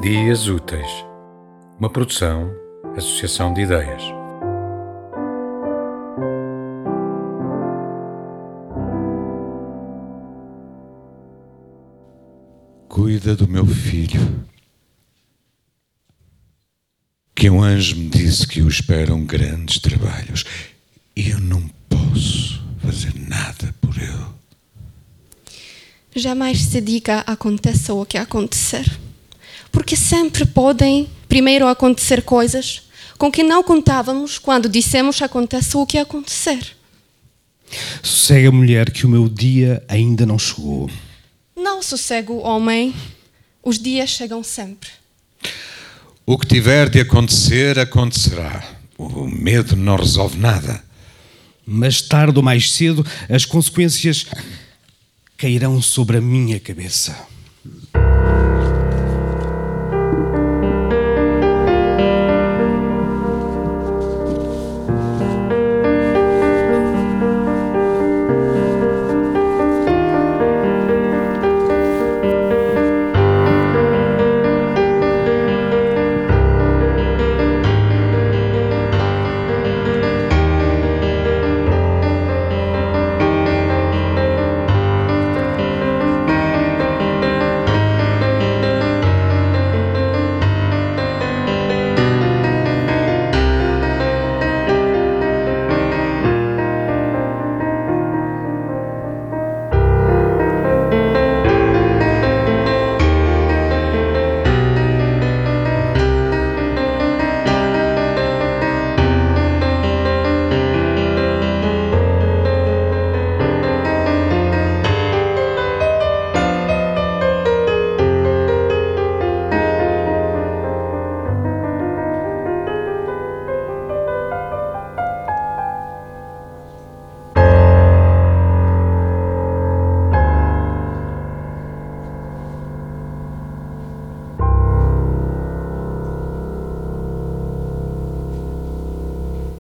Dias Úteis, uma produção, associação de ideias. Cuida do meu filho. Que um anjo me disse que o esperam grandes trabalhos e eu não posso fazer nada por ele. Jamais se diga aconteça o que acontecer. Porque sempre podem primeiro acontecer coisas com que não contávamos quando dissemos aconteça o que acontecer. Sossega, mulher, que o meu dia ainda não chegou. Não sossego, homem. Os dias chegam sempre. O que tiver de acontecer, acontecerá. O medo não resolve nada. Mas tarde ou mais cedo as consequências cairão sobre a minha cabeça.